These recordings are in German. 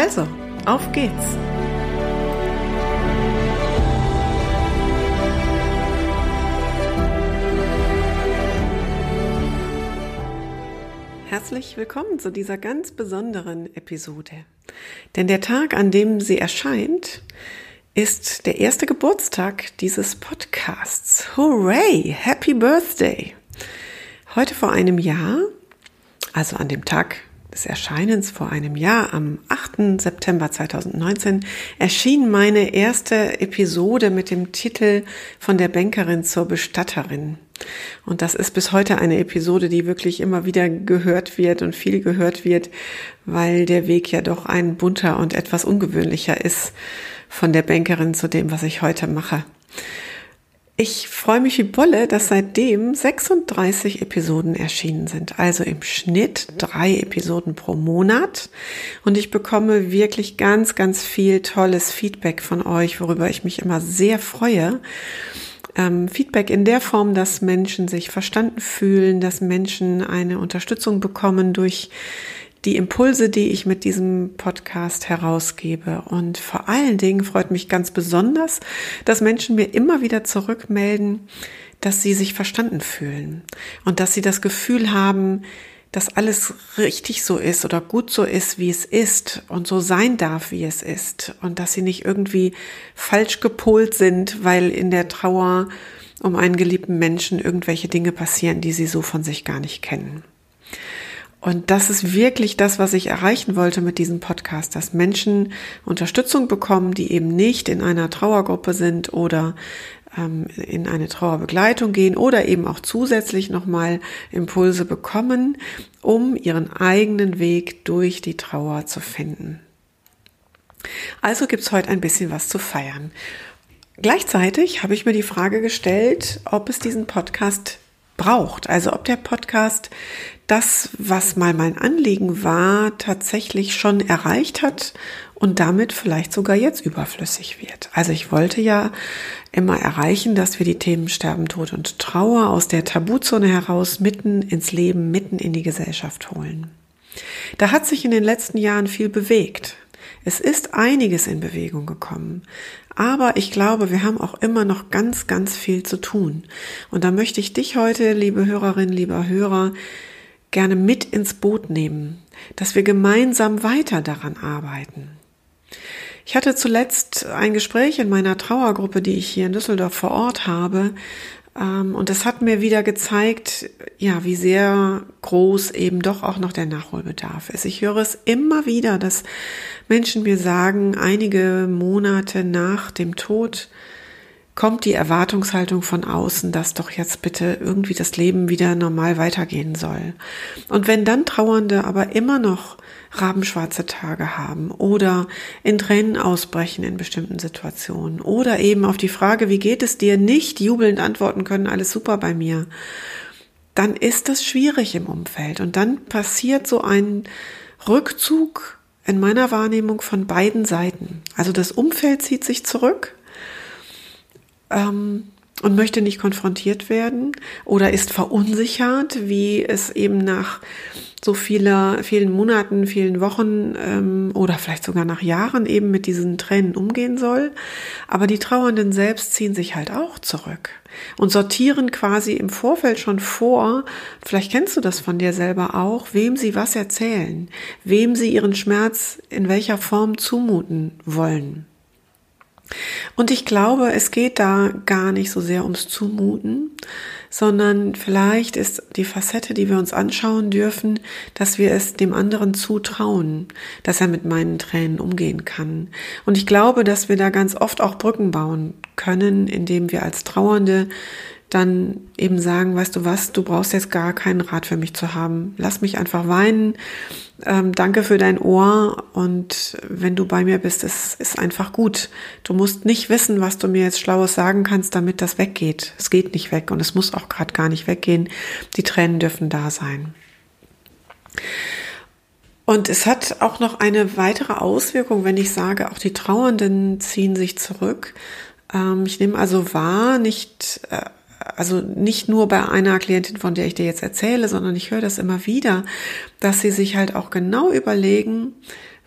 Also, auf geht's! Herzlich willkommen zu dieser ganz besonderen Episode. Denn der Tag, an dem sie erscheint, ist der erste Geburtstag dieses Podcasts. Hooray! Happy Birthday! Heute vor einem Jahr, also an dem Tag des Erscheinens vor einem Jahr, am 8. September 2019, erschien meine erste Episode mit dem Titel Von der Bankerin zur Bestatterin. Und das ist bis heute eine Episode, die wirklich immer wieder gehört wird und viel gehört wird, weil der Weg ja doch ein bunter und etwas ungewöhnlicher ist von der Bankerin zu dem, was ich heute mache. Ich freue mich wie Bolle, dass seitdem 36 Episoden erschienen sind. Also im Schnitt drei Episoden pro Monat. Und ich bekomme wirklich ganz, ganz viel tolles Feedback von euch, worüber ich mich immer sehr freue. Ähm, Feedback in der Form, dass Menschen sich verstanden fühlen, dass Menschen eine Unterstützung bekommen durch die Impulse, die ich mit diesem Podcast herausgebe. Und vor allen Dingen freut mich ganz besonders, dass Menschen mir immer wieder zurückmelden, dass sie sich verstanden fühlen und dass sie das Gefühl haben, dass alles richtig so ist oder gut so ist, wie es ist und so sein darf, wie es ist und dass sie nicht irgendwie falsch gepolt sind, weil in der Trauer um einen geliebten Menschen irgendwelche Dinge passieren, die sie so von sich gar nicht kennen. Und das ist wirklich das, was ich erreichen wollte mit diesem Podcast, dass Menschen Unterstützung bekommen, die eben nicht in einer Trauergruppe sind oder ähm, in eine Trauerbegleitung gehen oder eben auch zusätzlich nochmal Impulse bekommen, um ihren eigenen Weg durch die Trauer zu finden. Also gibt's heute ein bisschen was zu feiern. Gleichzeitig habe ich mir die Frage gestellt, ob es diesen Podcast braucht. Also ob der Podcast das, was mal mein Anliegen war, tatsächlich schon erreicht hat und damit vielleicht sogar jetzt überflüssig wird. Also ich wollte ja immer erreichen, dass wir die Themen Sterben, Tod und Trauer aus der Tabuzone heraus mitten ins Leben, mitten in die Gesellschaft holen. Da hat sich in den letzten Jahren viel bewegt. Es ist einiges in Bewegung gekommen. Aber ich glaube, wir haben auch immer noch ganz, ganz viel zu tun. Und da möchte ich dich heute, liebe Hörerinnen, lieber Hörer, gerne mit ins Boot nehmen, dass wir gemeinsam weiter daran arbeiten. Ich hatte zuletzt ein Gespräch in meiner Trauergruppe, die ich hier in Düsseldorf vor Ort habe, und das hat mir wieder gezeigt, ja, wie sehr groß eben doch auch noch der Nachholbedarf ist. Ich höre es immer wieder, dass Menschen mir sagen, einige Monate nach dem Tod, kommt die Erwartungshaltung von außen, dass doch jetzt bitte irgendwie das Leben wieder normal weitergehen soll. Und wenn dann Trauernde aber immer noch rabenschwarze Tage haben oder in Tränen ausbrechen in bestimmten Situationen oder eben auf die Frage, wie geht es dir, nicht jubelnd antworten können, alles super bei mir, dann ist das schwierig im Umfeld und dann passiert so ein Rückzug in meiner Wahrnehmung von beiden Seiten. Also das Umfeld zieht sich zurück ähm, und möchte nicht konfrontiert werden oder ist verunsichert, wie es eben nach so vieler, vielen Monaten, vielen Wochen ähm, oder vielleicht sogar nach Jahren eben mit diesen Tränen umgehen soll. Aber die Trauernden selbst ziehen sich halt auch zurück und sortieren quasi im Vorfeld schon vor, vielleicht kennst du das von dir selber auch, wem sie was erzählen, wem sie ihren Schmerz in welcher Form zumuten wollen. Und ich glaube, es geht da gar nicht so sehr ums Zumuten, sondern vielleicht ist die Facette, die wir uns anschauen dürfen, dass wir es dem anderen zutrauen, dass er mit meinen Tränen umgehen kann. Und ich glaube, dass wir da ganz oft auch Brücken bauen können, indem wir als Trauernde dann eben sagen, weißt du was, du brauchst jetzt gar keinen Rat für mich zu haben. Lass mich einfach weinen. Ähm, danke für dein Ohr und wenn du bei mir bist, es ist einfach gut. Du musst nicht wissen, was du mir jetzt Schlaues sagen kannst, damit das weggeht. Es geht nicht weg und es muss auch gerade gar nicht weggehen. Die Tränen dürfen da sein. Und es hat auch noch eine weitere Auswirkung, wenn ich sage, auch die Trauernden ziehen sich zurück. Ähm, ich nehme also wahr, nicht, äh, also nicht nur bei einer Klientin, von der ich dir jetzt erzähle, sondern ich höre das immer wieder, dass sie sich halt auch genau überlegen,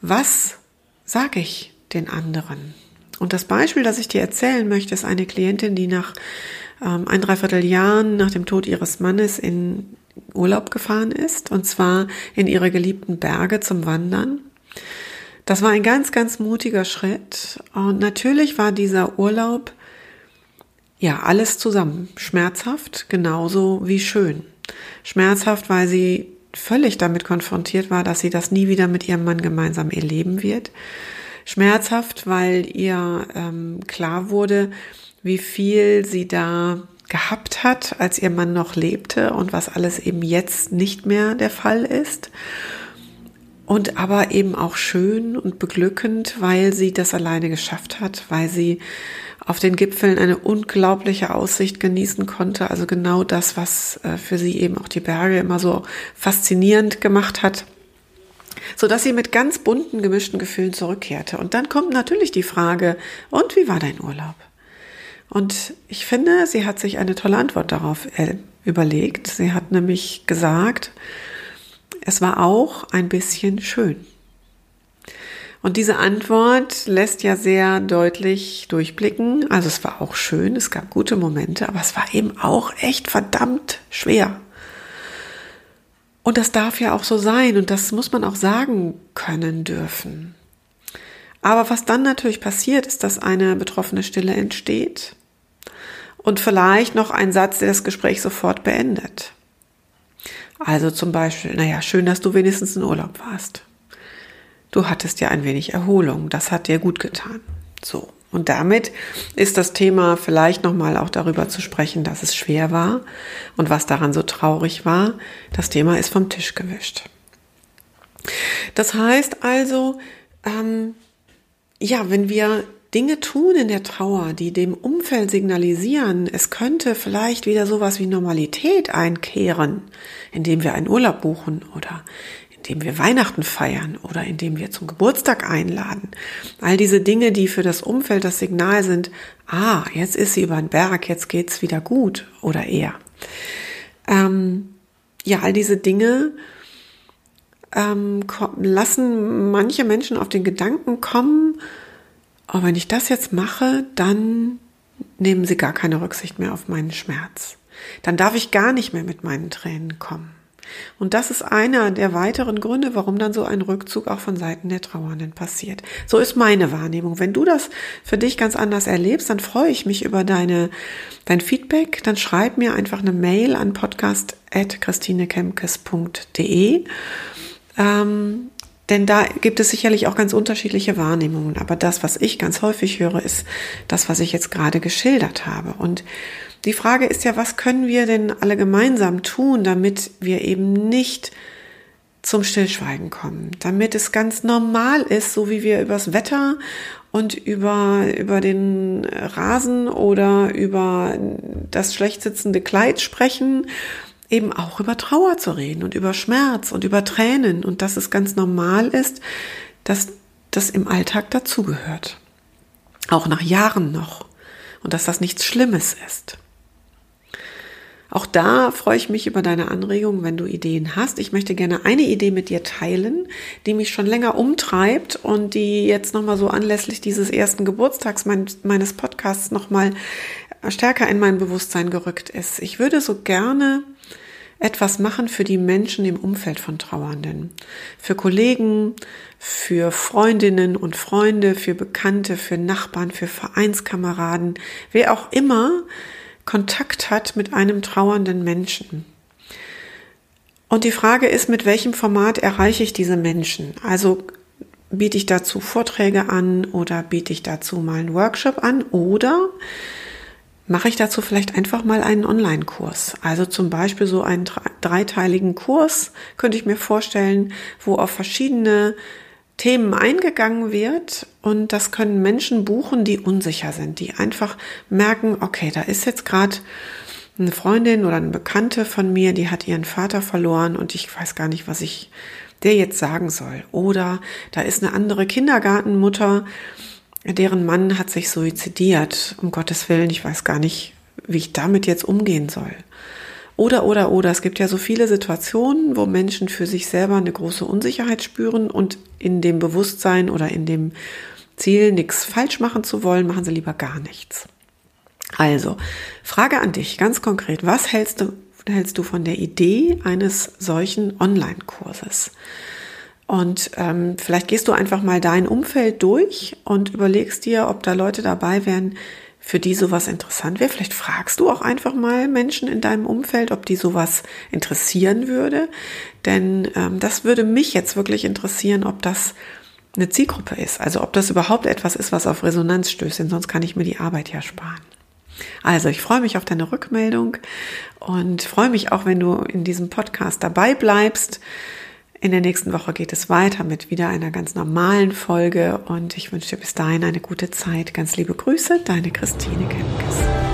was sage ich den anderen? Und das Beispiel, das ich dir erzählen möchte, ist eine Klientin, die nach ähm, ein Dreivierteljahren nach dem Tod ihres Mannes in Urlaub gefahren ist, und zwar in ihre geliebten Berge zum Wandern. Das war ein ganz, ganz mutiger Schritt. Und natürlich war dieser Urlaub ja alles zusammen. Schmerzhaft, genauso wie schön. Schmerzhaft, weil sie völlig damit konfrontiert war, dass sie das nie wieder mit ihrem Mann gemeinsam erleben wird. Schmerzhaft, weil ihr ähm, klar wurde, wie viel sie da gehabt hat, als ihr Mann noch lebte und was alles eben jetzt nicht mehr der Fall ist. Und aber eben auch schön und beglückend, weil sie das alleine geschafft hat, weil sie auf den Gipfeln eine unglaubliche Aussicht genießen konnte. Also genau das, was äh, für sie eben auch die Berge immer so faszinierend gemacht hat so dass sie mit ganz bunten, gemischten Gefühlen zurückkehrte. Und dann kommt natürlich die Frage, und wie war dein Urlaub? Und ich finde, sie hat sich eine tolle Antwort darauf äh, überlegt. Sie hat nämlich gesagt, es war auch ein bisschen schön. Und diese Antwort lässt ja sehr deutlich durchblicken. Also es war auch schön, es gab gute Momente, aber es war eben auch echt verdammt schwer. Und das darf ja auch so sein und das muss man auch sagen können dürfen. Aber was dann natürlich passiert, ist, dass eine betroffene Stille entsteht und vielleicht noch ein Satz, der das Gespräch sofort beendet. Also zum Beispiel, naja, schön, dass du wenigstens in Urlaub warst. Du hattest ja ein wenig Erholung, das hat dir gut getan. So. Und damit ist das Thema vielleicht nochmal auch darüber zu sprechen, dass es schwer war und was daran so traurig war. Das Thema ist vom Tisch gewischt. Das heißt also, ähm, ja, wenn wir Dinge tun in der Trauer, die dem Umfeld signalisieren, es könnte vielleicht wieder sowas wie Normalität einkehren, indem wir einen Urlaub buchen oder indem wir Weihnachten feiern oder indem wir zum Geburtstag einladen. All diese Dinge, die für das Umfeld das Signal sind, ah, jetzt ist sie über den Berg, jetzt geht's wieder gut oder eher. Ähm, ja, all diese Dinge ähm, lassen manche Menschen auf den Gedanken kommen, oh, wenn ich das jetzt mache, dann nehmen sie gar keine Rücksicht mehr auf meinen Schmerz. Dann darf ich gar nicht mehr mit meinen Tränen kommen. Und das ist einer der weiteren Gründe, warum dann so ein Rückzug auch von Seiten der Trauernden passiert. So ist meine Wahrnehmung. Wenn du das für dich ganz anders erlebst, dann freue ich mich über deine, dein Feedback. Dann schreib mir einfach eine Mail an podcast.christinekemkes.de. Ähm, denn da gibt es sicherlich auch ganz unterschiedliche Wahrnehmungen. Aber das, was ich ganz häufig höre, ist das, was ich jetzt gerade geschildert habe. Und die Frage ist ja, was können wir denn alle gemeinsam tun, damit wir eben nicht zum Stillschweigen kommen, damit es ganz normal ist, so wie wir übers Wetter und über, über den Rasen oder über das schlecht sitzende Kleid sprechen eben auch über Trauer zu reden und über Schmerz und über Tränen und dass es ganz normal ist, dass das im Alltag dazugehört. Auch nach Jahren noch. Und dass das nichts Schlimmes ist. Auch da freue ich mich über deine Anregungen, wenn du Ideen hast. Ich möchte gerne eine Idee mit dir teilen, die mich schon länger umtreibt und die jetzt nochmal so anlässlich dieses ersten Geburtstags meines Podcasts nochmal stärker in mein Bewusstsein gerückt ist. Ich würde so gerne etwas machen für die Menschen im Umfeld von Trauernden. Für Kollegen, für Freundinnen und Freunde, für Bekannte, für Nachbarn, für Vereinskameraden, wer auch immer Kontakt hat mit einem trauernden Menschen. Und die Frage ist, mit welchem Format erreiche ich diese Menschen? Also biete ich dazu Vorträge an oder biete ich dazu mal einen Workshop an oder mache ich dazu vielleicht einfach mal einen Online-Kurs. Also zum Beispiel so einen dreiteiligen Kurs könnte ich mir vorstellen, wo auf verschiedene Themen eingegangen wird und das können Menschen buchen, die unsicher sind, die einfach merken, okay, da ist jetzt gerade eine Freundin oder eine Bekannte von mir, die hat ihren Vater verloren und ich weiß gar nicht, was ich der jetzt sagen soll. Oder da ist eine andere Kindergartenmutter, deren Mann hat sich suizidiert. Um Gottes Willen, ich weiß gar nicht, wie ich damit jetzt umgehen soll. Oder, oder, oder. Es gibt ja so viele Situationen, wo Menschen für sich selber eine große Unsicherheit spüren und in dem Bewusstsein oder in dem Ziel, nichts falsch machen zu wollen, machen sie lieber gar nichts. Also, Frage an dich, ganz konkret. Was hältst du, hältst du von der Idee eines solchen Online-Kurses? Und ähm, vielleicht gehst du einfach mal dein Umfeld durch und überlegst dir, ob da Leute dabei wären, für die sowas interessant wäre. Vielleicht fragst du auch einfach mal Menschen in deinem Umfeld, ob die sowas interessieren würde. Denn ähm, das würde mich jetzt wirklich interessieren, ob das eine Zielgruppe ist. Also ob das überhaupt etwas ist, was auf Resonanz stößt. Denn sonst kann ich mir die Arbeit ja sparen. Also ich freue mich auf deine Rückmeldung und freue mich auch, wenn du in diesem Podcast dabei bleibst. In der nächsten Woche geht es weiter mit wieder einer ganz normalen Folge und ich wünsche dir bis dahin eine gute Zeit. Ganz liebe Grüße, deine Christine Kempkes.